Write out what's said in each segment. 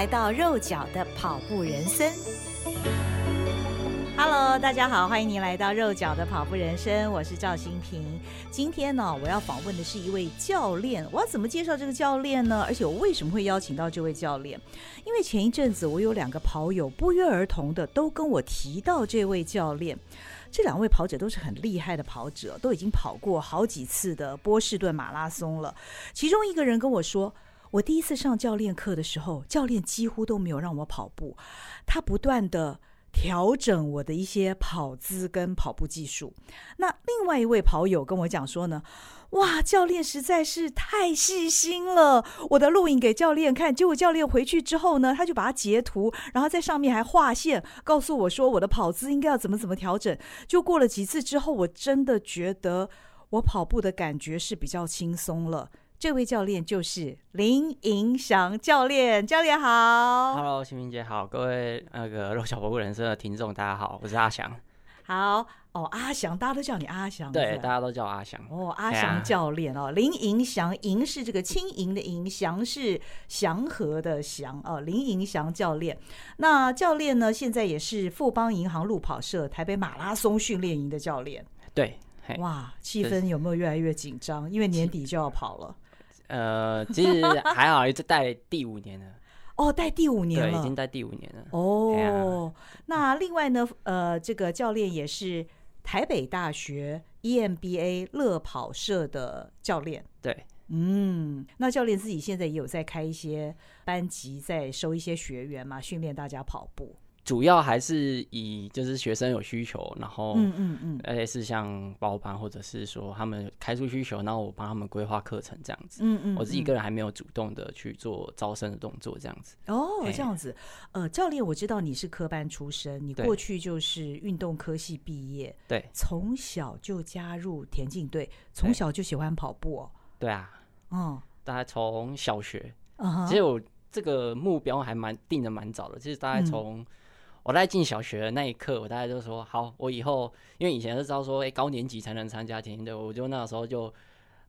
来到肉脚的跑步人生。Hello，大家好，欢迎您来到肉脚的跑步人生，我是赵新平。今天呢，我要访问的是一位教练。我要怎么介绍这个教练呢？而且我为什么会邀请到这位教练？因为前一阵子我有两个跑友不约而同的都跟我提到这位教练。这两位跑者都是很厉害的跑者，都已经跑过好几次的波士顿马拉松了。其中一个人跟我说，我第一次上教练课的时候，教练几乎都没有让我跑步，他不断的。调整我的一些跑姿跟跑步技术。那另外一位跑友跟我讲说呢，哇，教练实在是太细心了。我的录影给教练看，结果教练回去之后呢，他就把它截图，然后在上面还画线，告诉我说我的跑姿应该要怎么怎么调整。就过了几次之后，我真的觉得我跑步的感觉是比较轻松了。这位教练就是林迎祥教练，教练好。Hello，心屏姐好，各位那个肉脚跑步人生的听众大家好，我是阿翔。好哦，阿翔，大家都叫你阿翔。对，大家都叫阿翔。哦，阿翔教练哦，林迎祥，迎是这个轻盈的迎，祥是祥和的祥哦，林迎祥教练。那教练呢，现在也是富邦银行路跑社台北马拉松训练营的教练。对，哇，气氛有没有越来越紧张？因为年底就要跑了。呃，其实还好，一直带第五年了。哦，带第五年了，对，已经带第五年了。哦，那另外呢，呃，这个教练也是台北大学 EMBA 乐跑社的教练。对，嗯，那教练自己现在也有在开一些班级，在收一些学员嘛，训练大家跑步。主要还是以就是学生有需求，然后嗯嗯嗯，而且是像包班或者是说他们开出需求，然后我帮他们规划课程这样子。嗯嗯，我自己个人还没有主动的去做招生的动作这样子。哦，这样子。呃，教练，我知道你是科班出身，你过去就是运动科系毕业，对，从小就加入田径队，从小就喜欢跑步哦。对啊，嗯，大概从小学，嗯，其实我这个目标还蛮定的蛮早的，其实大概从。我在进小学的那一刻，我大概就说好，我以后因为以前是知道说，哎、欸，高年级才能参加田径队，我就那个时候就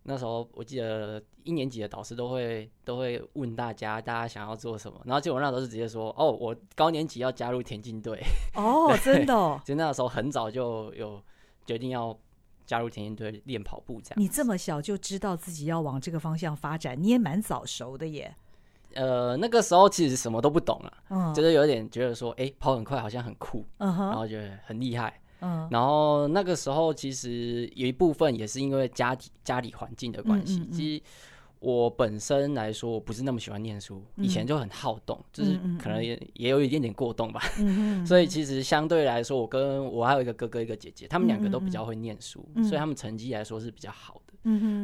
那时候我记得一年级的导师都会都会问大家，大家想要做什么，然后结果那时候是直接说，哦，我高年级要加入田径队。哦，真的、哦，就那个时候很早就有决定要加入田径队练跑步这样。你这么小就知道自己要往这个方向发展，你也蛮早熟的耶。呃，那个时候其实什么都不懂啊，嗯，就是有点觉得说，哎、欸，跑很快好像很酷，嗯，然后觉得很厉害，嗯，然后那个时候其实有一部分也是因为家家里环境的关系，嗯嗯嗯，其实我本身来说我不是那么喜欢念书，嗯，以前就很好动，就是可能也也有一点点过动吧，嗯，所以其实相对来说，我跟我还有一个哥哥一个姐姐，他们两个都比较会念书，嗯，所以他们成绩来说是比较好的，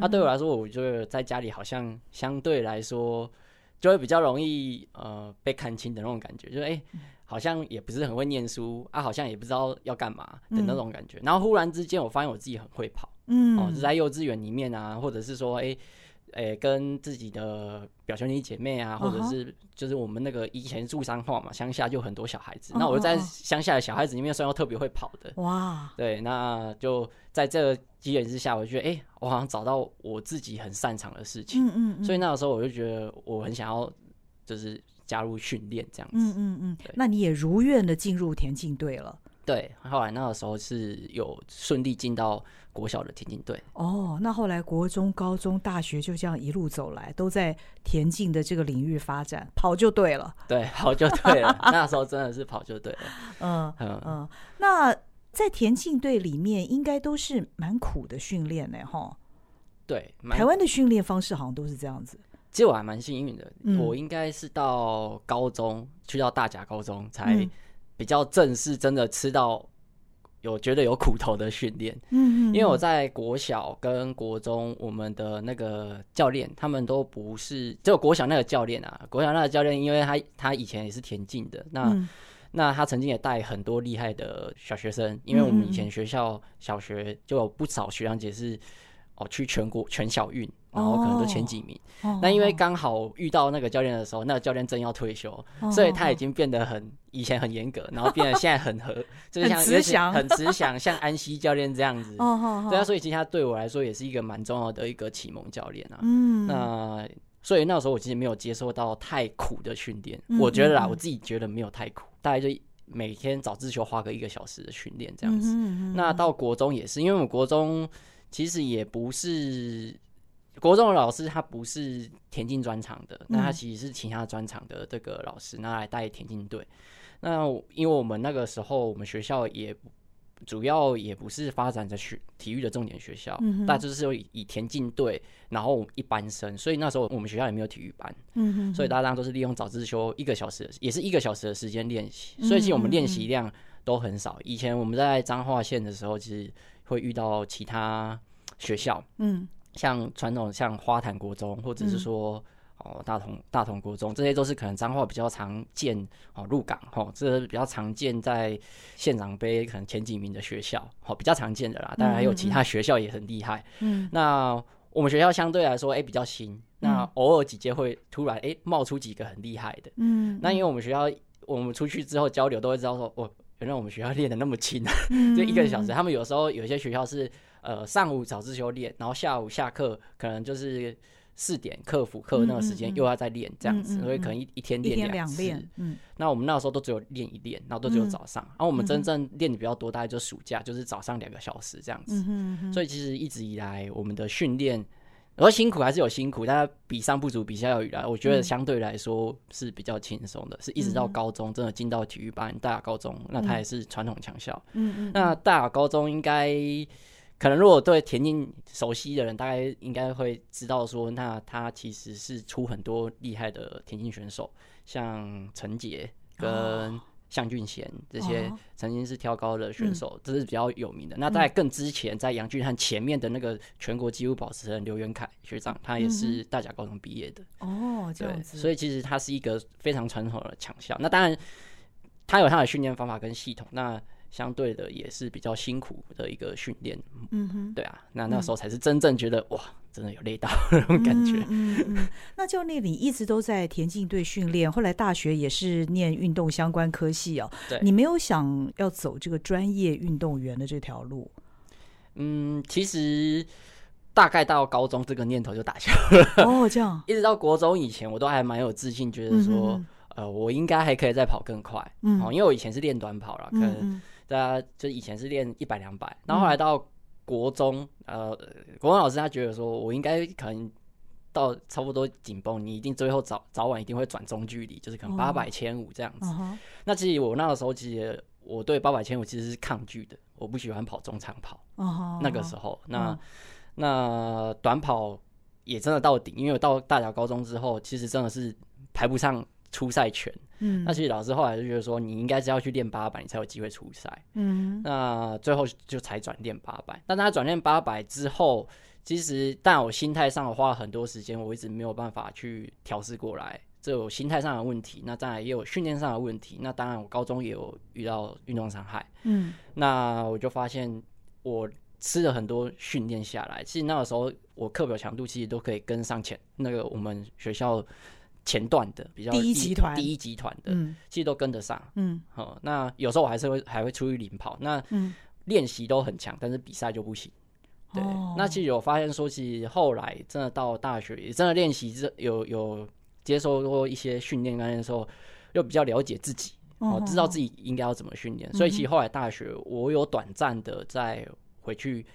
那对我来说，我觉得在家里好像相对来说。就会比较容易呃被看清的那种感觉，就是哎、欸，好像也不是很会念书啊，好像也不知道要干嘛的那种感觉。嗯、然后忽然之间，我发现我自己很会跑，嗯，哦，是在幼稚园里面啊，或者是说哎。欸诶、欸，跟自己的表兄弟姐妹啊，或者是就是我们那个以前住彰化嘛，乡下就很多小孩子。那我在乡下的小孩子里面，算要特别会跑的。哇，对，那就在这个机缘之下，我就觉得，哎、欸，我好像找到我自己很擅长的事情。嗯嗯，嗯。所以那个时候我就觉得我很想要，就是加入训练这样子。嗯嗯嗯。那你也如愿的进入田径队了。对，后来那个时候是有顺利进到国小的田径队。哦，那后来国中、高中、大学就这样一路走来，都在田径的这个领域发展，跑就对了。对，跑就对了。那时候真的是跑就对了。嗯嗯嗯。那在田径队里面，应该都是蛮苦的训练呢，哈。对，台湾的训练方式好像都是这样子。其实我还蛮幸运的，嗯，我应该是到高中去到大甲高中才。比较正式，真的吃到有觉得有苦头的训练，因为我在国小跟国中，我们的那个教练他们都不是，只有国小那个教练啊，国小那个教练，因为他他以前也是田径的，那、嗯、那他曾经也带很多厉害的小学生，因为我们以前学校小学就有不少学长姐是哦去全国全小运。然后可能都前几名，哦、那因为刚好遇到那个教练的时候，哦、那个教练正要退休，哦、所以他已经变得很以前很严格，然后变得现在很和，就是像慈祥，很慈祥，像安西教练这样子。哦、对啊，所以其实他对我来说也是一个蛮重要的一个启蒙教练啊。嗯，那所以那时候我其实没有接受到太苦的训练，嗯、我觉得啦，我自己觉得没有太苦，嗯、大概就每天早自修花个一个小时的训练这样子。嗯、那到国中也是，因为我们国中其实也不是。国中的老师他不是田径专场的，那他其实是其他专场的这个老师那来带田径队。那因为我们那个时候我们学校也主要也不是发展着学体育的重点学校，嗯、哼但就是以田径队，然后一班生，所以那时候我们学校也没有体育班，嗯、哼所以大家都是利用早自修一个小时，也是一个小时的时间练习，所以其实我们练习量都很少。以前我们在彰化县的时候，其实会遇到其他学校，嗯。像传统像花坛国中，或者是说哦大同大同国中，这些都是可能彰化比较常见哦入港哦，这是比较常见在县长杯可能前几名的学校哦，比较常见的啦。当然还有其他学校也很厉害。嗯，那我们学校相对来说哎、欸、比较新，那偶尔几届会突然哎、欸、冒出几个很厉害的。嗯，那因为我们学校我们出去之后交流都会知道说哦，原来我们学校练的那么轻，就一个小时。他们有时候有些学校是。呃，上午早自修练，然后下午下课可能就是四点课辅课那个时间又要再练这样子，所以可能一一天练两次。嗯，那我们那时候都只有练一练，然后都只有早上。嗯、然后我们真正练的比较多，大概就暑假，就是早上两个小时这样子。嗯嗯嗯、所以其实一直以来，我们的训练，然后辛苦还是有辛苦，但比上不足，比下有余来。我觉得相对来说是比较轻松的，嗯、是一直到高中真的进到体育班，大雅高中，那它也是传统强校。嗯嗯，那大雅高中应该。可能如果对田径熟悉的人，大概应该会知道说，那他其实是出很多厉害的田径选手，像陈杰跟向俊贤这些曾经是跳高的选手，这是比较有名的。那在更之前，在杨俊汉前面的那个全国纪录保持人刘元凯学长，他也是大甲高中毕业的。哦，这样子。所以其实他是一个非常传统的强项。那当然，他有他的训练方法跟系统。那相对的也是比较辛苦的一个训练，嗯哼，对啊，那那时候才是真正觉得、嗯、哇，真的有累到那种感觉。嗯，嗯，嗯那教练你一直都在田径队训练，后来大学也是念运动相关科系哦。对，你没有想要走这个专业运动员的这条路？嗯，其实大概到高中这个念头就打消了。哦，这样，一直到国中以前，我都还蛮有自信，觉得说，嗯、呃，我应该还可以再跑更快。嗯，因为我以前是练短跑了，可能。嗯大家就以前是练一百两百，然后后来到国中，嗯、呃，国中老师他觉得说，我应该可能到差不多紧绷，你一定最后早早晚一定会转中距离，就是可能八百、千五这样子。哦、那其实我那个时候其实我对八百、千五其实是抗拒的，我不喜欢跑中长跑。哦、那个时候，那、哦、那短跑也真的到顶，因为我到大甲高中之后，其实真的是排不上出赛权。嗯，那其实老师后来就觉得说，你应该是要去练八百，你才有机会出赛。嗯，那最后就才转练八百。但他转练八百之后，其实但我心态上我花了很多时间，我一直没有办法去调试过来，这有心态上的问题。那当然也有训练上的问题。那当然我高中也有遇到运动伤害。嗯，那我就发现我吃了很多训练下来，其实那个时候我课表强度其实都可以跟上前那个我们学校。前段的比较第一集团，第一集团的，嗯、其实都跟得上。嗯，好，那有时候我还是会还会出去领跑。那练习都很强，但是比赛就不行。对，哦、那其实有发现说，其实后来真的到大学，也真的练习有有接受过一些训练，那时候又比较了解自己，哦，知道自己应该要怎么训练。哦、所以其实后来大学我有短暂的再回去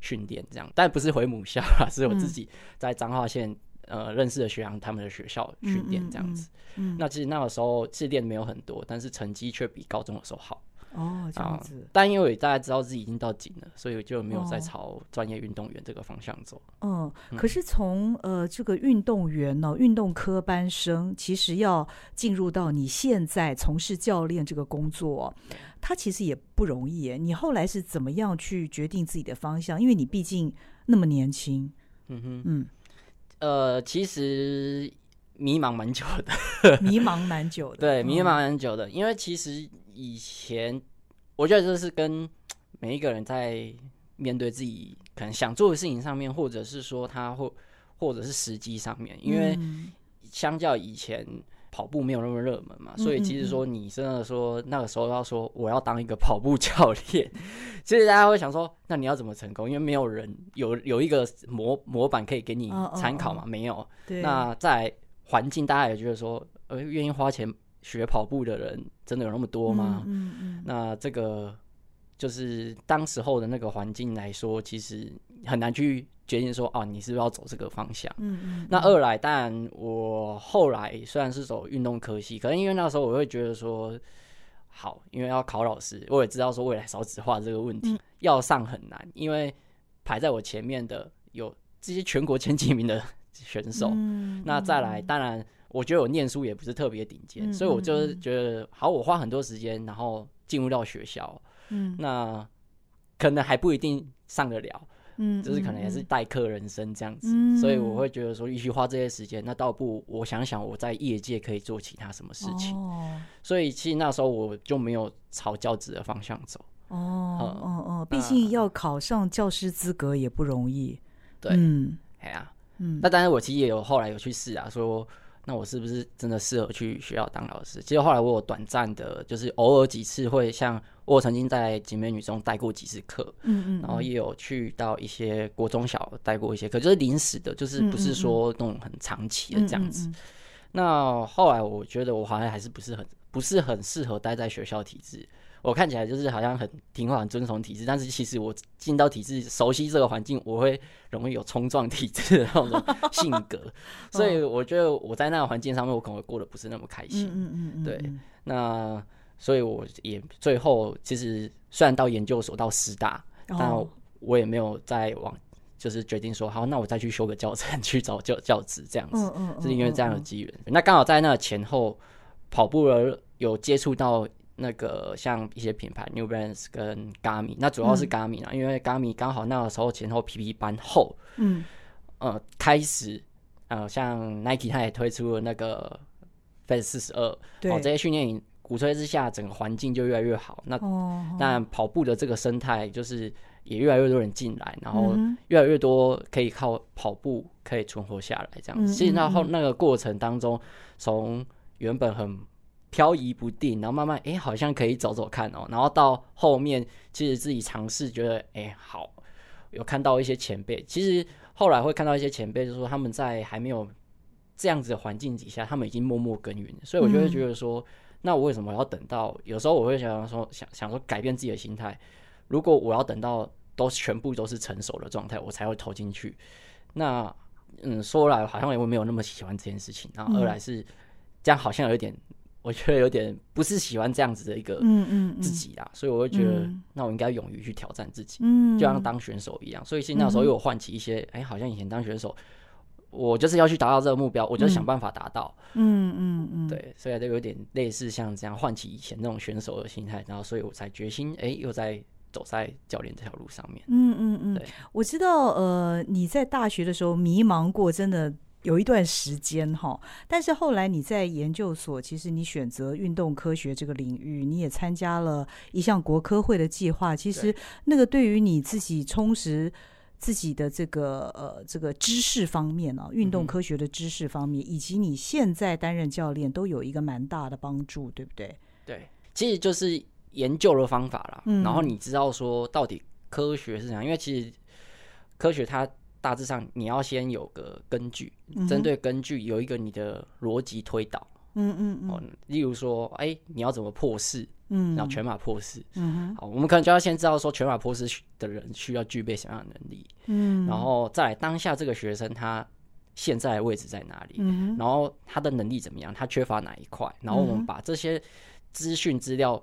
训练，这样，但不是回母校啊，是我自己在彰化县。呃，认识的学长，他们的学校训练这样子，嗯嗯嗯嗯、那其实那个时候是练没有很多，但是成绩却比高中的时候好。哦，这样子。但因为大家知道自己已经到紧了，所以就没有再朝专业运动员这个方向走。哦、嗯，可是从呃这个运动员呢、哦，运动科班生，其实要进入到你现在从事教练这个工作，他其实也不容易。你后来是怎么样去决定自己的方向？因为你毕竟那么年轻。嗯哼，嗯，呃，其实迷茫蛮久的，迷茫蛮久的，对，迷茫蛮久的，因为其实。以前，我觉得这是跟每一个人在面对自己可能想做的事情上面，或者是说他或或者是时机上面，因为相较以前跑步没有那么热门嘛，所以其实说你真的说那个时候要说我要当一个跑步教练，其实大家会想说，那你要怎么成功？因为没有人有有一个模模板可以给你参考嘛，没有。那在环境，大家也觉得说，呃，愿意花钱。学跑步的人真的有那么多吗？嗯嗯嗯、那这个就是当时候的那个环境来说，其实很难去决定说，啊，你是不是要走这个方向？嗯嗯、那二来，当然我后来虽然是走运动科系，可能因为那时候我会觉得说，好，因为要考老师，我也知道说未来少子化这个问题、嗯、要上很难，因为排在我前面的有这些全国前几名的选手。那再来，当然。我觉得我念书也不是特别顶尖，所以我就是觉得，好，我花很多时间，然后进入到学校，嗯，那可能还不一定上得了，嗯，就是可能也是待客人生这样子，所以我会觉得说，与其花这些时间，那倒不如我想想我在业界可以做其他什么事情，哦，所以其实那时候我就没有朝教职的方向走，哦，哦哦，毕竟要考上教师资格也不容易，对，嗯，哎呀，嗯，那当然我其实也有后来有去试啊，说。那我是不是真的适合去学校当老师？其实后来我有短暂的，就是偶尔几次会像我曾经在景美女中带过几次课，嗯嗯，然后也有去到一些国中小带过一些课，就是临时的，就是不是说那种很长期的这样子。那后来我觉得我好像还是不是很不是很适合待在学校体制。我看起来就是好像很听话、很遵从体制，但是其实我进到体制、熟悉这个环境，我会容易有冲撞体制的那种性格，所以我觉得我在那个环境上面，我可能会过得不是那么开心。嗯嗯嗯，对。那所以我也最后其实虽然到研究所到师大，但我也没有再往就是决定说好，那我再去修个教程 去找教教职这样子。嗯嗯，是因为这样的机缘。那刚好在那前后跑步了，有接触到。那个像一些品牌 New Balance 跟 Garmin，那主要是 Garmin 啊，嗯、因为 Garmin 刚好那个时候前后 PP 班后，嗯，呃，开始呃，像 Nike 它也推出了那个 Phase 四十二，对，这些训练营鼓吹之下，整个环境就越来越好。那那跑步的这个生态就是也越来越多人进来，然后越来越多可以靠跑步可以存活下来这样子。其实那后那个过程当中，从原本很飘移不定，然后慢慢哎、欸，好像可以走走看哦。然后到后面，其实自己尝试，觉得哎、欸，好，有看到一些前辈。其实后来会看到一些前辈，就是说他们在还没有这样子的环境底下，他们已经默默耕耘。所以我就会觉得说，嗯、那我为什么要等到？有时候我会想说，想想说改变自己的心态。如果我要等到都全部都是成熟的状态，我才会投进去。那嗯，说来好像也会没有那么喜欢这件事情。然后二来是这样，好像有点。我觉得有点不是喜欢这样子的一个嗯嗯自己啦，所以我会觉得，那我应该勇于去挑战自己，嗯就像当选手一样。所以现在那时候又唤起一些，哎，好像以前当选手，我就是要去达到这个目标，我就想办法达到。嗯嗯嗯，对，所以就有点类似像这样唤起以前那种选手的心态，然后所以我才决心，哎，又在走在教练这条路上面。嗯嗯嗯，对，我知道，呃，你在大学的时候迷茫过，真的。有一段时间哈，但是后来你在研究所，其实你选择运动科学这个领域，你也参加了一项国科会的计划。其实那个对于你自己充实自己的这个呃这个知识方面啊，运动科学的知识方面，以及你现在担任教练，都有一个蛮大的帮助，对不对？对，其实就是研究的方法啦。嗯，然后你知道说到底科学是怎样？因为其实科学它。大致上，你要先有个根据，针对根据有一个你的逻辑推导。嗯嗯嗯。例如说，哎、欸，你要怎么破四？嗯，然后全马破四。嗯哼。好，我们可能就要先知道说，全马破四的人需要具备什么样的能力？嗯。然后再来当下这个学生他现在的位置在哪里？嗯。然后他的能力怎么样？他缺乏哪一块？然后我们把这些资讯资料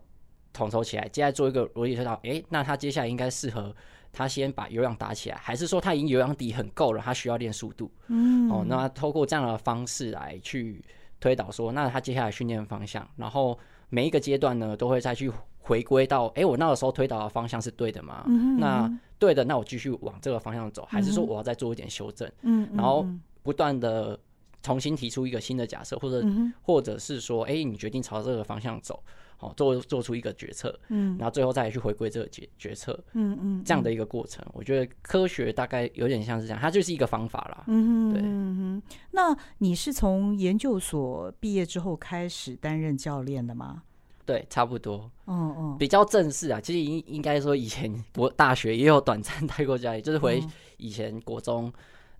统筹起来，接下来做一个逻辑推导。诶、欸，那他接下来应该适合他先把有氧打起来，还是说他已经有氧底很够了，他需要练速度？嗯，哦，那透过这样的方式来去推导说，那他接下来训练方向，然后每一个阶段呢，都会再去回归到，哎、欸，我那个时候推导的方向是对的吗？嗯，那对的，那我继续往这个方向走，还是说我要再做一点修正？嗯，然后不断的。重新提出一个新的假设，或者、嗯、或者是说，哎、欸，你决定朝这个方向走，好，做做出一个决策，嗯，然后最后再去回归这个决决策，嗯嗯，这样的一个过程，我觉得科学大概有点像是这样，它就是一个方法啦，嗯对嗯哼。那你是从研究所毕业之后开始担任教练的吗？对，差不多，嗯嗯，比较正式啊。其实应应该说，以前我大学也有短暂待过教练，就是回以前国中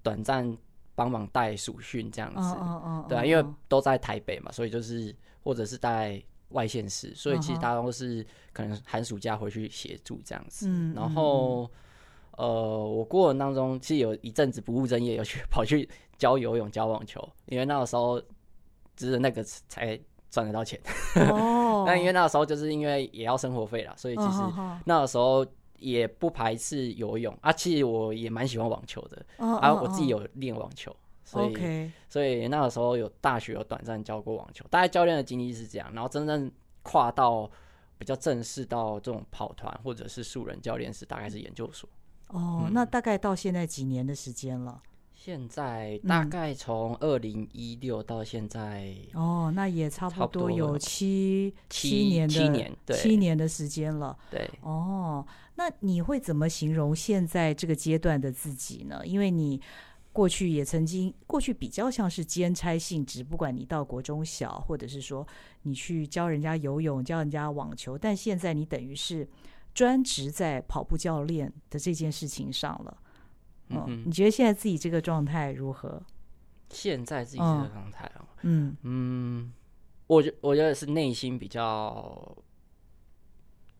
短暂。帮忙带暑训这样子，对啊，因为都在台北嘛，所以就是或者是带外县市，所以其实大家都是可能寒暑假回去协助这样子。然后，呃，我过程当中其实有一阵子不务正业，有去跑去教游泳、教网球，因为那个时候只是那个才赚得到钱。哦，但因为那个时候就是因为也要生活费啦，所以其实那个时候。也不排斥游泳啊，其实我也蛮喜欢网球的，oh, oh, oh. 啊，我自己有练网球，所以.所以那个时候有大学有短暂教过网球，大概教练的经历是这样，然后真正跨到比较正式到这种跑团或者是素人教练是大概是研究所。哦，oh, 嗯，那大概到现在几年的时间了？现在大概从二零一六到现在，哦，那也差不多有七七年的七年，对，七年的时间了。对，哦，那你会怎么形容现在这个阶段的自己呢？因为你过去也曾经，过去比较像是兼差性质，不管你到国中小，或者是说你去教人家游泳、教人家网球，但现在你等于是专职在跑步教练的这件事情上了。嗯，嗯，你觉得现在自己这个状态如何？现在自己这个状态啊，嗯嗯，我觉我觉得是内心比较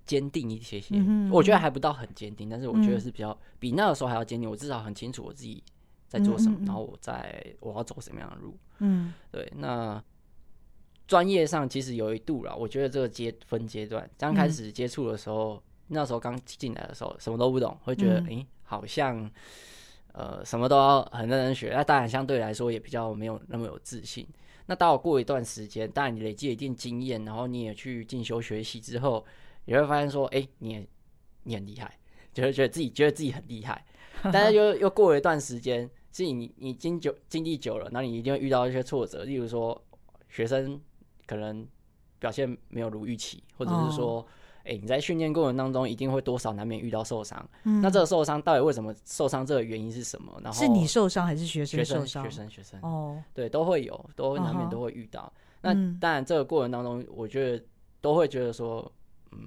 坚定一些些。嗯，我觉得还不到很坚定，但是我觉得是比较比那个时候还要坚定。我至少很清楚我自己在做什么，然后我在我要走什么样的路。嗯，对。那专业上其实有一度了，我觉得这个阶分阶段，刚开始接触的时候，那时候刚进来的时候什么都不懂，会觉得诶，好像。呃，什么都要很认真学，那当然相对来说也比较没有那么有自信。那到过一段时间，当然你累积一定经验，然后你也去进修学习之后，你会发现说，哎、你也你很厉害，就会觉得自己觉得自己很厉害。但是又又过了一段时间，是你你经久经历久了，那你一定会遇到一些挫折，例如说学生可能表现没有如预期，或者是说。哎、欸，你在训练过程当中一定会多少难免遇到受伤。嗯，那这个受伤到底为什么受伤？这个原因是什么？然后是你受伤还是学生受伤？学生学生哦，对，都会有，都会难免都会遇到。哦、那当然，这个过程当中，我觉得都会觉得说，嗯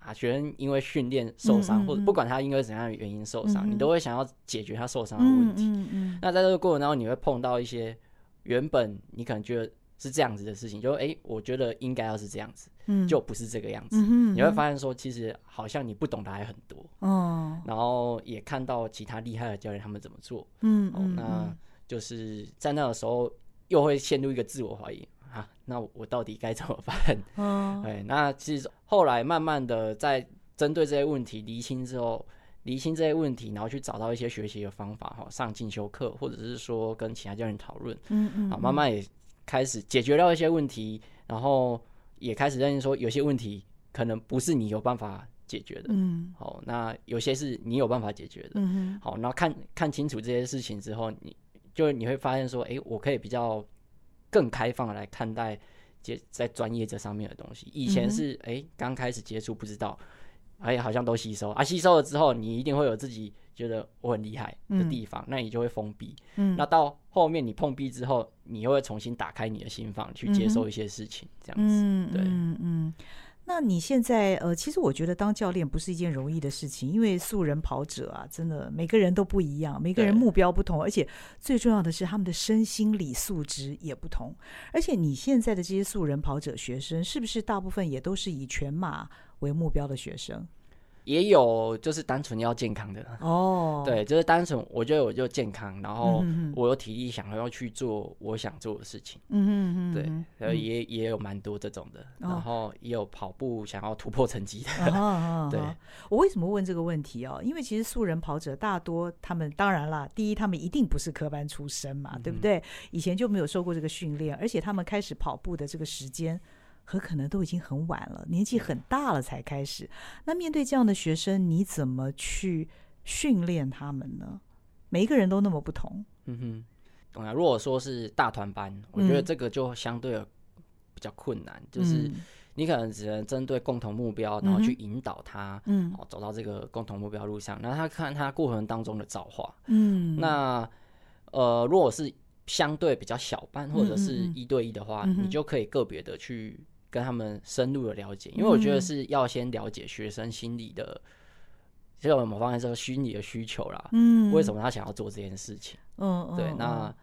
啊，学生因为训练受伤，嗯嗯嗯或者不管他因为怎样的原因受伤，你都会想要解决他受伤的问题。那在这个过程当中，你会碰到一些原本你可能觉得。是这样子的事情，就哎、欸，我觉得应该要是这样子，嗯，就不是这个样子。你会发现说，其实好像你不懂的还很多，哦，然后也看到其他厉害的教练他们怎么做，嗯，哦，那就是在那个时候又会陷入一个自我怀疑啊，那我到底该怎么办？哦，哎，那其实后来慢慢的在针对这些问题厘清之后，厘清这些问题，然后去找到一些学习的方法，哈，上进修课，或者是说跟其他教练讨论，嗯嗯，啊，慢慢也。开始解决掉一些问题，然后也开始认识说有些问题可能不是你有办法解决的，嗯，好，那有些是你有办法解决的，嗯哼，好，然后看看清楚这些事情之后，你就你会发现说，哎，我可以比较更开放的来看待接在专业这上面的东西。以前是哎刚开始接触不知道，哎好像都吸收啊，吸收了之后你一定会有自己。觉得我很厉害的地方，嗯、那你就会封闭。嗯，那到后面你碰壁之后，你又会重新打开你的心房，去接受一些事情，这样子。嗯，对，嗯嗯。那你现在呃，其实我觉得当教练不是一件容易的事情，因为素人跑者啊，真的每个人都不一样，每个人目标不同，而且最重要的是他们的身心理素质也不同。而且你现在的这些素人跑者学生，是不是大部分也都是以全马为目标的学生？也有就是单纯要健康的哦，对，就是单纯我觉得我就健康，然后我有体力想要去做我想做的事情，嗯嗯嗯，对，呃也也有蛮多这种的，然后也有跑步想要突破成绩的，对。我为什么问这个问题哦？因为其实素人跑者大多他们当然啦，第一他们一定不是科班出身嘛，对不对？以前就没有受过这个训练，而且他们开始跑步的这个时间。很可能都已经很晚了，年纪很大了才开始。那面对这样的学生，你怎么去训练他们呢？每一个人都那么不同。嗯哼，懂了。如果说是大团班，我觉得这个就相对比较困难，嗯、就是你可能只能针对共同目标，然后去引导他，嗯，走到这个共同目标路上，然后他看他过程当中的造化。嗯，那呃，如果是相对比较小班或者是一对一的话，嗯嗯、你就可以个别的去。跟他们深入的了解，因为我觉得是要先了解学生心理的，其实我们某方面说虚拟的需求啦。嗯，为什么他想要做这件事情？嗯，对，那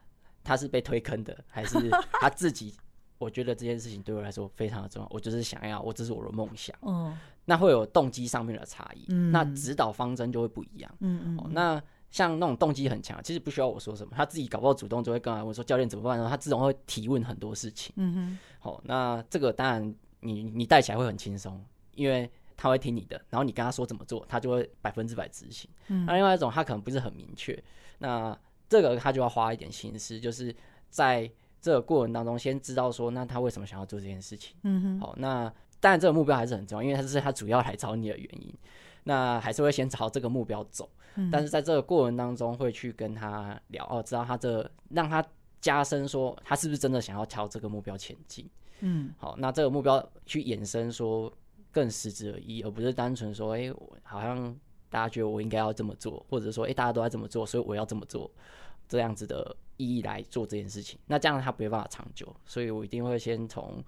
他是被推坑的，还是他自己？我觉得这件事情对我来说非常的重要，我就是想要，我这是我的梦想。嗯，那会有动机上面的差异，嗯，那指导方针就会不一样。嗯嗯，那。像那种动机很强，其实不需要我说什么，他自己搞不好主动就会跟我说教练怎么办，然后他自动会提问很多事情。嗯哼，好，那这个当然你你带起来会很轻松，因为他会听你的，然后你跟他说怎么做，他就会百分之百执行。嗯，那另外一种他可能不是很明确，那这个他就要花一点心思，就是在这个过程当中先知道说，那他为什么想要做这件事情。嗯哼，好，那当然这个目标还是很重要，因为他是他主要来找你的原因。那还是会先朝这个目标走，嗯、但是在这个过程当中会去跟他聊哦，知道他这让他加深说他是不是真的想要朝这个目标前进，嗯，好，那这个目标去衍生说更实质的意义，而不是单纯说，哎、欸，好像大家觉得我应该要这么做，或者说，哎、欸，大家都在这么做，所以我要这么做，这样子的意义来做这件事情，那这样他没办法长久，所以我一定会先从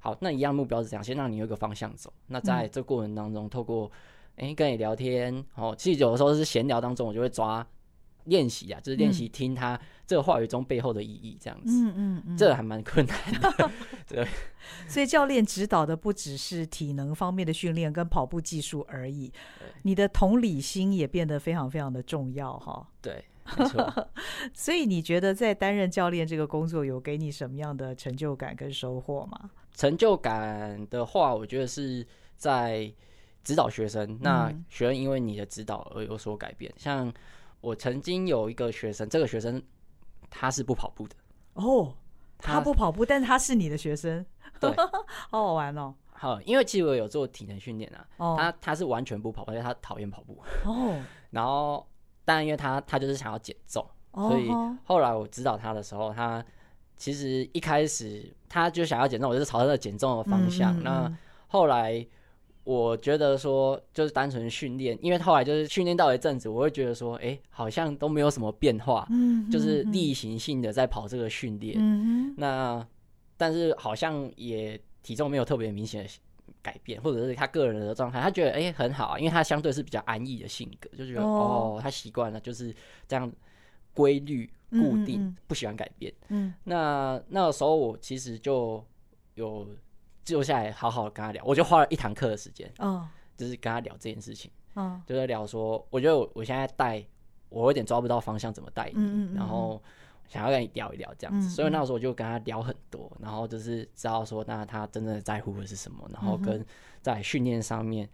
好，那一样目标是这样，先让你有一个方向走，那在这个过程当中透过。哎、欸，跟你聊天哦，其实有的时候是闲聊当中，我就会抓练习啊，就是练习听他这个话语中背后的意义，这样子。嗯嗯嗯，这个还蛮困难的。对，所以教练指导的不只是体能方面的训练跟跑步技术而已，你的同理心也变得非常非常的重要哈。对，没错。所以你觉得在担任教练这个工作有给你什么样的成就感跟收获吗？成就感的话，我觉得是在。指导学生，那学生因为你的指导而有所改变。嗯、像我曾经有一个学生，这个学生他是不跑步的哦，他不跑步，他但他是你的学生，对，好好玩哦。好，因为其实我有做体能训练啊，哦、他他是完全不跑步，而且他讨厌跑步哦。然后，但因为他他就是想要减重，哦、所以后来我指导他的时候，他其实一开始他就想要减重，我就是朝他的减重的方向。嗯、那后来。我觉得说就是单纯训练，因为后来就是训练到一阵子，我会觉得说，哎、欸，好像都没有什么变化，嗯、哼就是例行性的在跑这个训练。嗯、哼那但是好像也体重没有特别明显的改变，或者是他个人的状态，他觉得哎、欸、很好，啊因为他相对是比较安逸的性格，就觉得哦，哦，他习惯了就是这样规律固定，不喜欢改变。嗯，那那个时候我其实就有。坐下来好好的跟他聊，我就花了一堂课的时间，嗯，oh. 就是跟他聊这件事情，嗯，oh. 就在聊说，我觉得我我现在带，我有点抓不到方向，怎么带你，嗯嗯，然后想要跟你聊一聊这样子，所以那时候我就跟他聊很多，然后就是知道说，那他真正的在乎的是什么，然后跟在训练上面，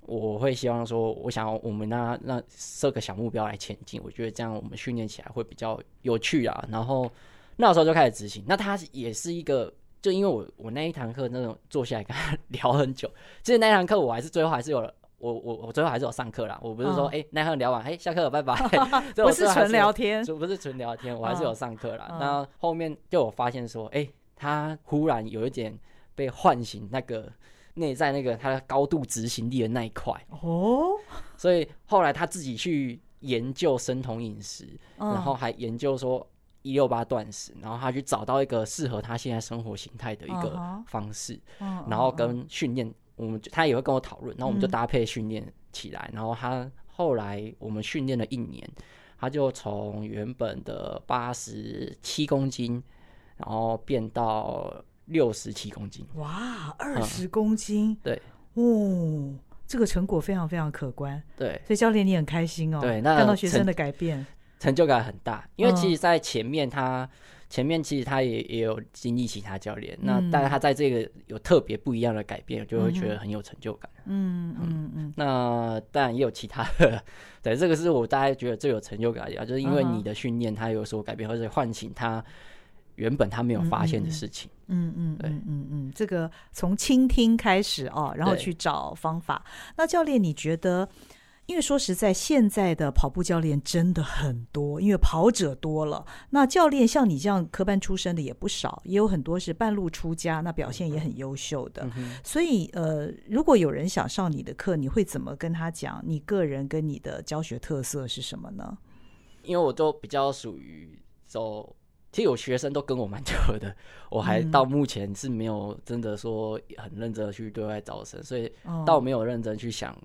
我会希望说，我想要我们那那设个小目标来前进，我觉得这样我们训练起来会比较有趣啊，然后那时候就开始执行，那他也是一个。就因为我我那一堂课那种坐下来跟他聊很久，其实那一堂课我还是最后还是有了，我我我最后还是有上课啦。我不是说哎、嗯欸、那堂聊完哎、欸、下课了拜拜，不是纯聊天，不是纯聊天，我还是有上课啦。那、嗯、后面就我发现说哎、欸、他忽然有一点被唤醒那个内在那个他的高度执行力的那一块哦，所以后来他自己去研究生酮饮食，嗯、然后还研究说。一六八断食，然后他去找到一个适合他现在生活形态的一个方式，然后跟训练，我们他也会跟我讨论，然后我们就搭配训练起来，然后他后来我们训练了一年，他就从原本的八十七公斤，然后变到六十七公斤，哇，二十公斤，对，哦。这个成果非常非常可观。对，所以教练你很开心哦。对，那看到学生的改变，成就感很大。因为其实，在前面他。嗯前面其实他也也有经历其他教练，嗯、那但是他在这个有特别不一样的改变，就会觉得很有成就感。嗯嗯嗯，嗯。那当然也有其他的，对，这个是我大概觉得最有成就感就是因为你的训练，他有所改变，或者唤醒他原本他没有发现的事情。嗯嗯，对，嗯嗯嗯，这个从倾听开始哦，然后去找方法。那教练，你觉得？因为说实在，现在的跑步教练真的很多，因为跑者多了。那教练像你这样科班出身的也不少，也有很多是半路出家，那表现也很优秀的。嗯、所以，呃，如果有人想上你的课，你会怎么跟他讲？你个人跟你的教学特色是什么呢？因为我都比较属于走，其实有学生都跟我蛮 久的，我还到目前是没有真的说很认真的去对外招生，所以倒没有认真去想。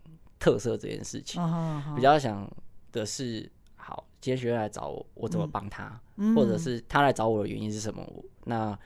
特色这件事情，oh, oh, oh. 比较想的是，好，今天学生来找我，我怎么帮他，嗯、或者是他来找我的原因是什么？那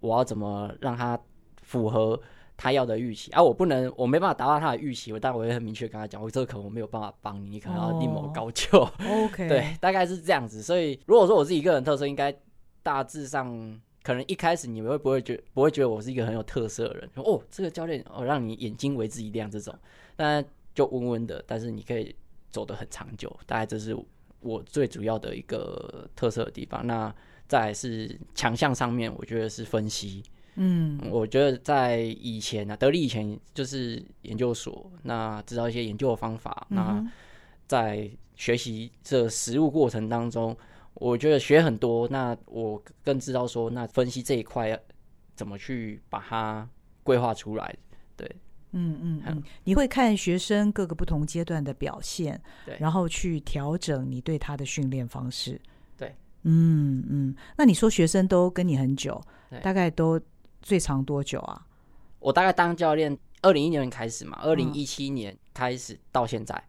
我要怎么让他符合他要的预期？啊，我不能，我没办法达到他的预期，我但我也很明确跟他讲，我这个可能我没有办法帮你，你可能要另谋高就。Oh, OK，对，大概是这样子。所以，如果说我自己个人特色，应该大致上，可能一开始你们会不会觉不会觉得我是一个很有特色的人？说哦，这个教练哦，让你眼睛为之一亮这种，但。就温温的，但是你可以走得很长久，大概这是我最主要的一个特色的地方。那再来是强项上面，我觉得是分析。嗯，我觉得在以前呢、啊，得力以前就是研究所，那知道一些研究的方法。嗯、那在学习这实务过程当中，我觉得学很多。那我更知道说，那分析这一块怎么去把它规划出来，对。嗯嗯嗯，你会看学生各个不同阶段的表现，对，然后去调整你对他的训练方式，对，嗯嗯。那你说学生都跟你很久，大概都最长多久啊？我大概当教练，二零一六年开始嘛，二零一七年开始到现在，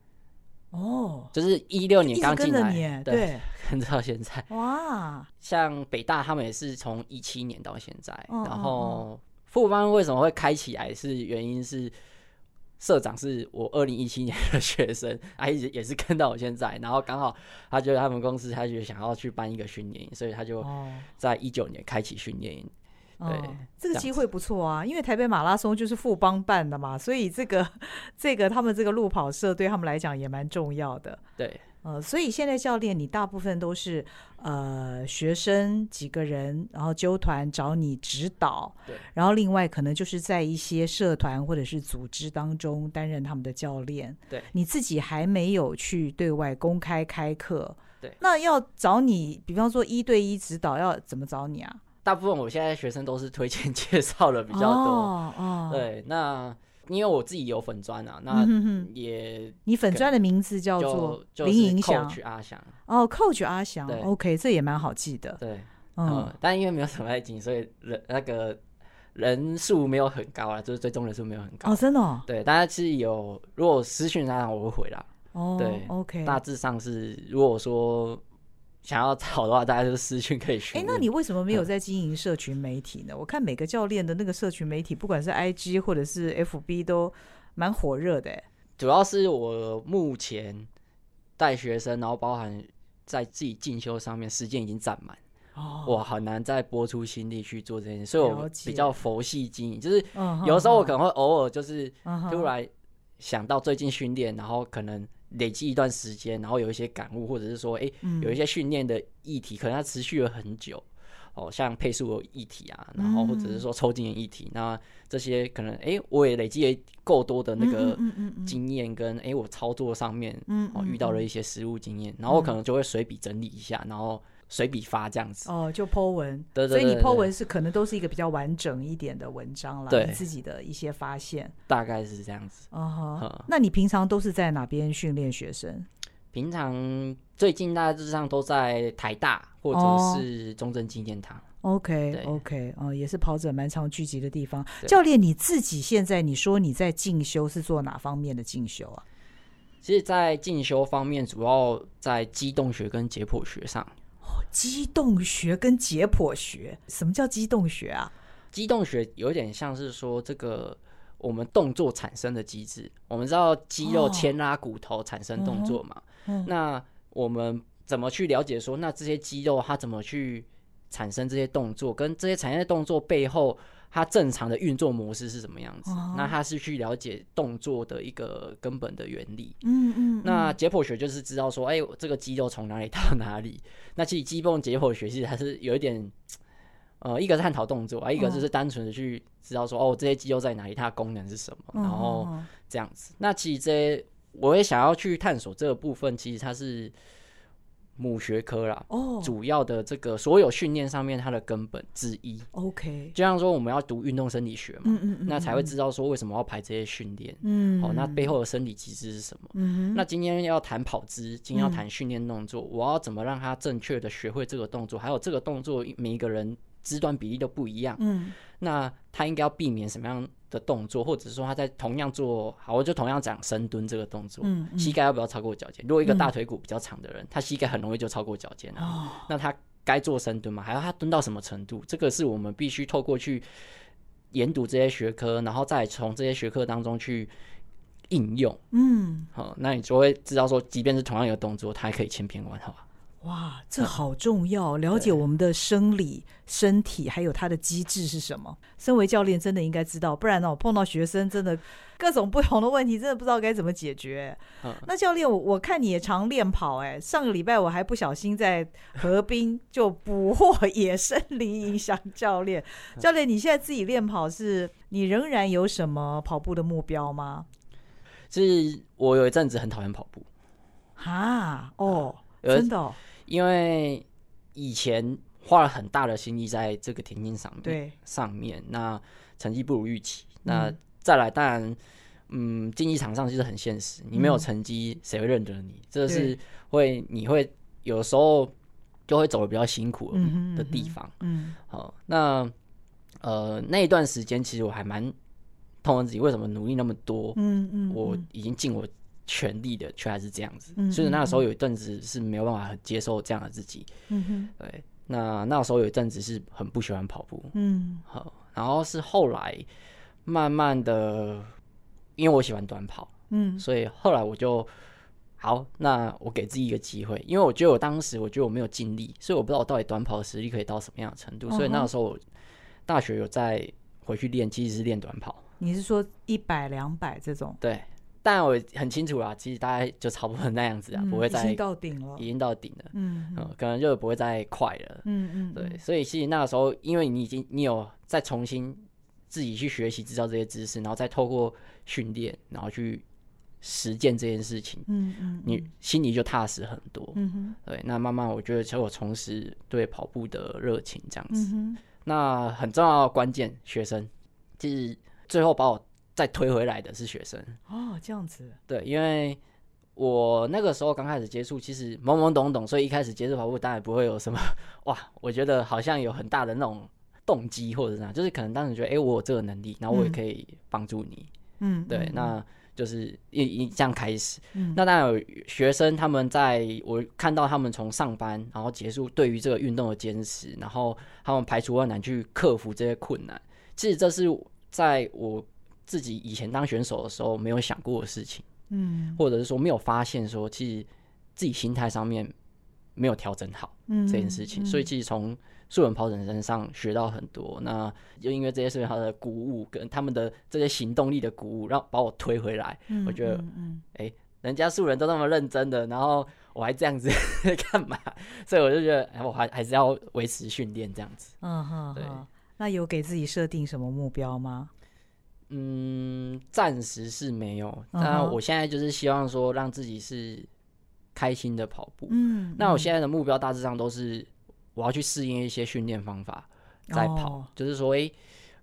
哦，就是一六年刚进来，对，跟到现在。哇，像北大他们也是从一七年到现在，然后。富邦为什么会开起来？是原因是社长是我二零一七年的学生，他一直也是跟到我现在，然后刚好他觉得他们公司他就想要去办一个训练营，所以他就在一九年开启训练营。对，哦、这个机会不错啊，因为台北马拉松就是富邦办的嘛，所以这个 这个他们这个路跑社对他们来讲也蛮重要的。对。呃，所以现在教练你大部分都是呃学生几个人，然后纠团找你指导，对，然后另外可能就是在一些社团或者是组织当中担任他们的教练，对，你自己还没有去对外公开开课，对，那要找你，比方说一对一指导要怎么找你啊？大部分我现在学生都是推荐 介绍的比较多，哦，哦对，那。因为我自己有粉砖啊，那也你粉砖的名字叫做林影响，阿翔哦，Coach 阿翔，OK，这也蛮好记的。对，嗯，但因为没有什么爱情，所以人那个人数没有很高啊，就是追踪人数没有很高哦，真的。对，大家是有，如果私讯他我会回啦。哦，对，OK，大致上是如果说。想要找的话，大家就是私讯可以学。哎，那你为什么没有在经营社群媒体呢？我看每个教练的那个社群媒体，不管是 IG 或者是 FB，都蛮火热的。主要是我目前带学生，然后包含在自己进修上面，时间已经占满，哦，我很难再拨出心力去做这件事，所以我比较佛系经营。就是有时候我可能会偶尔就是突然想到最近训练，然后可能。累积一段时间，然后有一些感悟，或者是说，哎、欸，有一些训练的议题，可能它持续了很久，哦，像配速的议题啊，然后或者是说抽筋的议题，那这些可能，哎、欸，我也累积了够多的那个经验，跟哎、欸，我操作上面，哦，遇到了一些失误经验，然后我可能就会随笔整理一下，然后。随笔发这样子哦，就 po 文，对对对对，所以你 po 文是可能都是一个比较完整一点的文章了，你自己的一些发现，大概是这样子。哦、uh，huh. 那你平常都是在哪边训练学生？平常最近大致上都在台大或者是中正纪念堂。Oh, OK OK，哦、呃，也是跑者蛮常聚集的地方。教练，你自己现在你说你在进修是做哪方面的进修啊？其实，在进修方面，主要在机动学跟解剖学上。机动学跟解剖学，什么叫机动学啊？机动学有点像是说，这个我们动作产生的机制。我们知道肌肉牵拉骨头产生动作嘛？哦、那我们怎么去了解说，那这些肌肉它怎么去产生这些动作，跟这些产生的动作背后，它正常的运作模式是什么样子？哦、那它是去了解动作的一个根本的原理。嗯嗯。嗯，那解剖学就是知道说，哎、欸，这个肌肉从哪里到哪里？那其实肌动解剖学其实还是有一点，呃，一个是探讨动作啊，一个就是单纯的去知道说，哦，哦，这些肌肉在哪里，它的功能是什么，然后这样子。那其实这些我也想要去探索这个部分，其实它是。母学科啦，哦，主要的这个所有训练上面它的根本之一。OK，就像说我们要读运动生理学嘛，嗯嗯，那才会知道说为什么要排这些训练，嗯，哦，那背后的生理机制是什么？嗯，那今天要谈跑姿，今天要谈训练动作，我要怎么让他正确的学会这个动作？还有这个动作每一个人肢端比例都不一样，嗯，那他应该要避免什么样的动作，或者说他在同样做好，我就同样讲深蹲这个动作，嗯嗯、膝盖要不要超过脚尖？如果一个大腿骨比较长的人，嗯、他膝盖很容易就超过脚尖了，哦、那他该做深蹲吗？还要他蹲到什么程度？这个是我们必须透过去研读这些学科，然后再从这些学科当中去应用。嗯，好，那你就会知道说，即便是同样一个动作，它还可以千变万化。哇，这好重要！了解我们的生理、身体，还有它的机制是什么？身为教练，真的应该知道，不然呢，我碰到学生真的各种不同的问题，真的不知道该怎么解决。那教练，我我看你也常练跑，哎，上个礼拜我还不小心在河滨就捕获野生林影响教练。教练，你现在自己练跑是，你仍然有什么跑步的目标吗？是我有一阵子很讨厌跑步。啊，哦，真的哦。因为以前花了很大的心力在这个田径上面，对上面，那成绩不如预期。嗯、那再来，当然，嗯，竞技场上就是很现实，你没有成绩，谁会认得你？嗯、这是会，你会有时候就会走的比较辛苦的地方。嗯，好，那呃那一段时间，其实我还蛮痛恨自己，为什么努力那么多？嗯嗯，我已经尽我。全力的，却还是这样子，所以那个时候有一阵子是没有办法接受这样的自己。嗯哼，对，那那个时候有一阵子是很不喜欢跑步。嗯，好，然后是后来慢慢的，因为我喜欢短跑，嗯，所以后来我就好，那我给自己一个机会，因为我觉得我当时我觉得我没有尽力，所以我不知道我到底短跑的实力可以到什么样的程度，哦、所以那个时候我大学有在回去练，其实是练短跑。你是说一百两百这种？对。但我很清楚啦，其实大概就差不多那样子啊，嗯、不会再已经到顶了，已经到顶了，嗯，嗯，可能就不会再快了，嗯嗯，对，所以其实那个时候，因为你已经你有再重新自己去学习知道这些知识，然后再透过训练，然后去实践这件事情，嗯嗯，你心里就踏实很多，嗯哼，对，那慢慢我觉得才有重拾对跑步的热情这样子，嗯、那很重要的关键学生，就是最后把我。再推回来的是学生哦，这样子。对，因为我那个时候刚开始接触，其实懵懵懂懂，所以一开始接触跑步，当然不会有什么哇，我觉得好像有很大的那种动机或者是啥，就是可能当时觉得，哎、欸，我有这个能力，然后我也可以帮助你。嗯，对，嗯、那就是一一这样开始。嗯，那当然有学生，他们在我看到他们从上班然后结束，对于这个运动的坚持，然后他们排除万难去克服这些困难，其实这是在我。自己以前当选手的时候没有想过的事情，嗯，或者是说没有发现说，其实自己心态上面没有调整好这件事情，嗯嗯、所以其实从素人跑者身上学到很多。那就因为这些素人跑者的鼓舞跟他们的这些行动力的鼓舞，让把我推回来。嗯、我觉得，嗯，哎、人家素人都那么认真的，然后我还这样子 干嘛？所以我就觉得，哎，我还还是要维持训练这样子。嗯哼，对。那有给自己设定什么目标吗？嗯，暂时是没有。那我现在就是希望说，让自己是开心的跑步。嗯，那我现在的目标大致上都是，我要去适应一些训练方法再跑。哦、就是说，哎、欸，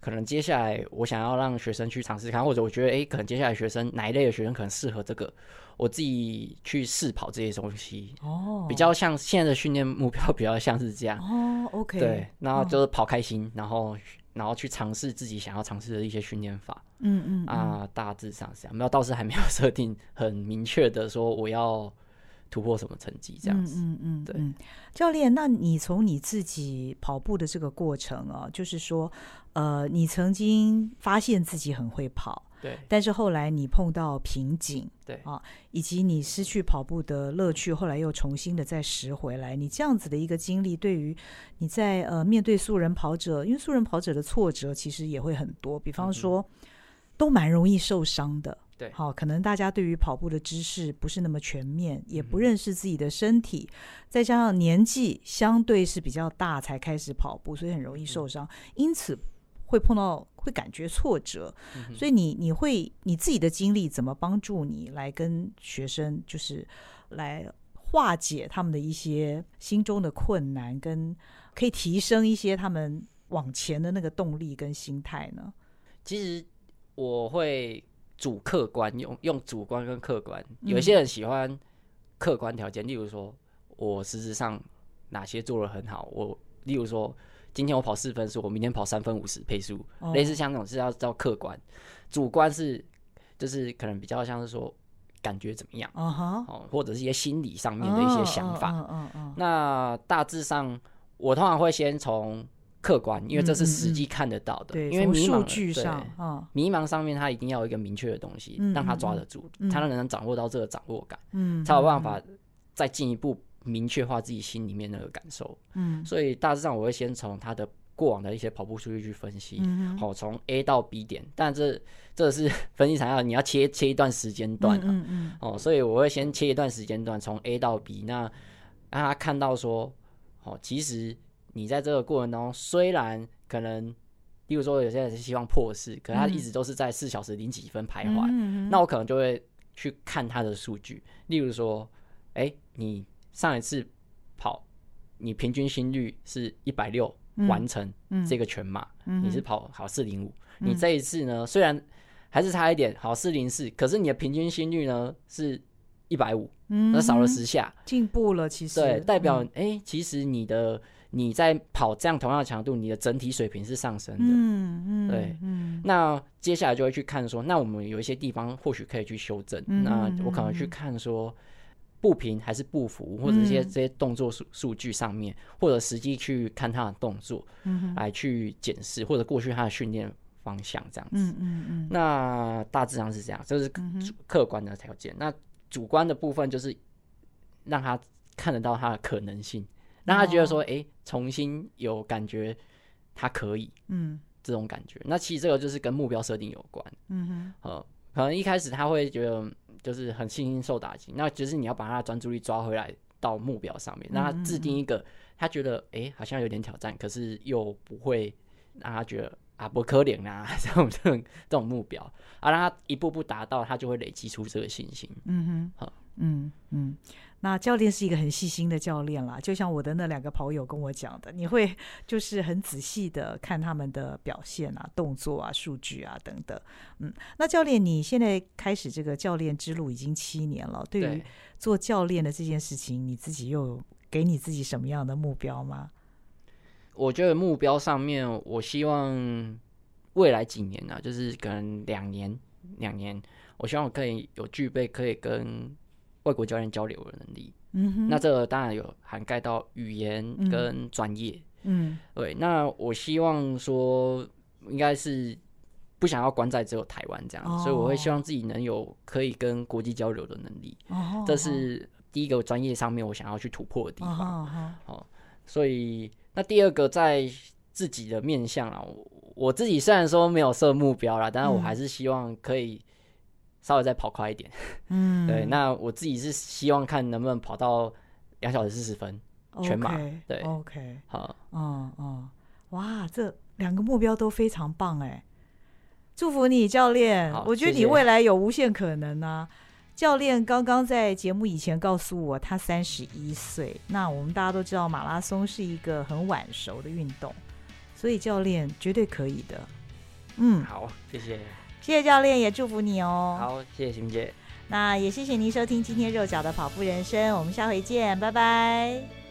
可能接下来我想要让学生去尝试看，或者我觉得，哎、欸，可能接下来学生哪一类的学生可能适合这个，我自己去试跑这些东西。哦，比较像现在的训练目标，比较像是这样。哦，OK。对，然后就是跑开心，然后。然后去尝试自己想要尝试的一些训练法，嗯嗯，嗯啊，大致上是这样，没有倒是还没有设定很明确的说我要突破什么成绩这样子。嗯嗯，对嗯。教练，那你从你自己跑步的这个过程啊，就是说，呃，你曾经发现自己很会跑。对，但是后来你碰到瓶颈，对。啊，以及你失去跑步的乐趣，后来又重新的再拾回来，你这样子的一个经历，对于你在呃面对素人跑者，因为素人跑者的挫折其实也会很多，比方说、嗯、都蛮容易受伤的，对，好、啊，可能大家对于跑步的知识不是那么全面，也不认识自己的身体，嗯、再加上年纪相对是比较大才开始跑步，所以很容易受伤，嗯、因此。会碰到会感觉挫折，嗯、所以你你会你自己的经历怎么帮助你来跟学生，就是来化解他们的一些心中的困难，跟可以提升一些他们往前的那个动力跟心态呢？其实我会主客观用用主观跟客观，有一些人喜欢客观条件，嗯、例如说我实质上哪些做得很好，我例如说。今天我跑四分速，我明天跑三分五十配速，哦、类似像那种是要叫客观，主观是就是可能比较像是说感觉怎么样，哦，哦或者是一些心理上面的一些想法。那大致上我通常会先从客观，因为这是实际看得到的。因为迷茫数据上，迷茫上面他一定要有一个明确的东西，嗯、让他抓得住，嗯、他能能掌握到这个掌握感，嗯，才有办法再进一步。明确化自己心里面那个感受，嗯，所以大致上我会先从他的过往的一些跑步数据去分析，嗯，好，从 A 到 B 点，但这这是 分析材料，你要切切一段时间段，嗯嗯，哦，所以我会先切一段时间段，从 A 到 B，那让他看到说，哦，其实你在这个过程当中，虽然可能，例如说有些人是希望破四，可是他一直都是在四小时零几分徘徊，嗯，那我可能就会去看他的数据，例如说，哎，你。上一次跑，你平均心率是一百六，完成这个全马，你是跑好四零五。你这一次呢，虽然还是差一点，好四零四，可是你的平均心率呢是一百五，那少了十下，进步了。其实对，代表哎、其实你的你在跑这样同样的强度，你的整体水平是上升的。嗯嗯，对。嗯、那接下来就会去看说，那我们有一些地方或许可以去修正。嗯、那我可能去看说。步频还是步幅，或者一些这些动作数数据上面，嗯、或者实际去看他的动作，嗯、来去检视，或者过去他的训练方向这样子。嗯嗯嗯、那大致上是这样，这是客观的条件。那主观的部分就是让他看得到他的可能性，让他觉得说，哎、欸，重新有感觉，他可以。嗯，这种感觉。那其实这个就是跟目标设定有关。嗯哼，呃，可能一开始他会觉得。就是很信心受打击，那就是你要把他的专注力抓回来到目标上面，让他制定一个他觉得哎、欸、好像有点挑战，可是又不会让他觉得啊不可怜啊 这种这种这种目标啊，让他一步步达到，他就会累积出这个信心。嗯哼，好，嗯嗯。那教练是一个很细心的教练啦，就像我的那两个跑友跟我讲的，你会就是很仔细的看他们的表现啊、动作啊、数据啊等等。嗯，那教练，你现在开始这个教练之路已经七年了，对于做教练的这件事情，你自己又有给你自己什么样的目标吗？我觉得目标上面，我希望未来几年呢、啊，就是可能两年、两年，我希望我可以有具备可以跟。外国教练交流的能力，嗯哼，那这个当然有涵盖到语言跟专业，嗯，对。那我希望说，应该是不想要关在只有台湾这样，哦、所以我会希望自己能有可以跟国际交流的能力，哦、这是第一个专业上面我想要去突破的地方。哦，哦，哦，所以那第二个在自己的面向啊，我自己虽然说没有设目标啦，但是我还是希望可以。稍微再跑快一点，嗯，对，那我自己是希望看能不能跑到两小时四十分全马对，OK，好，嗯嗯，哇，这两个目标都非常棒哎，祝福你教练，我觉得你未来有无限可能啊。谢谢。教练刚刚在节目以前告诉我，他三十一岁，那我们大家都知道马拉松是一个很晚熟的运动，所以教练绝对可以的。嗯，好，谢谢。谢谢教练，也祝福你哦。好，谢谢欣姐。那也谢谢您收听今天肉脚的跑步人生，我们下回见，拜拜。